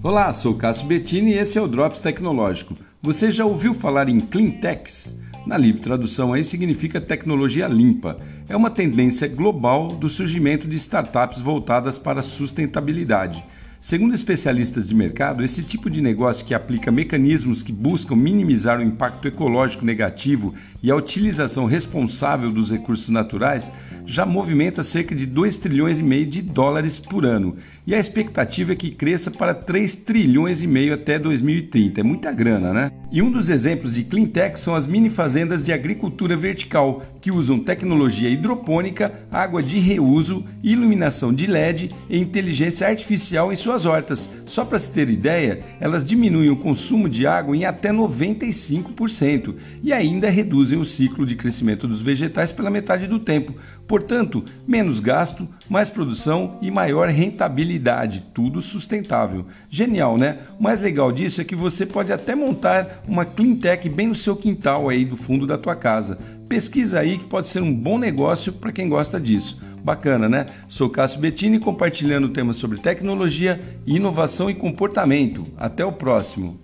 Olá, sou Cássio Bettini e esse é o Drops Tecnológico. Você já ouviu falar em Cleantechs? Na livre tradução aí significa tecnologia limpa. É uma tendência global do surgimento de startups voltadas para a sustentabilidade. Segundo especialistas de mercado, esse tipo de negócio que aplica mecanismos que buscam minimizar o impacto ecológico negativo e a utilização responsável dos recursos naturais já movimenta cerca de 2 trilhões e meio de dólares por ano. E a expectativa é que cresça para 3 trilhões e meio até 2030. É muita grana, né? E um dos exemplos de cleantech são as mini fazendas de agricultura vertical, que usam tecnologia hidropônica, água de reuso, iluminação de LED e inteligência artificial em suas hortas. Só para se ter ideia, elas diminuem o consumo de água em até 95% e ainda reduzem o ciclo de crescimento dos vegetais pela metade do tempo. Portanto, menos gasto, mais produção e maior rentabilidade, tudo sustentável. Genial, né? O mais legal disso é que você pode até montar uma cleantech bem no seu quintal aí do fundo da tua casa. Pesquisa aí que pode ser um bom negócio para quem gosta disso. Bacana, né? Sou Cássio Bettini compartilhando temas sobre tecnologia, inovação e comportamento. Até o próximo.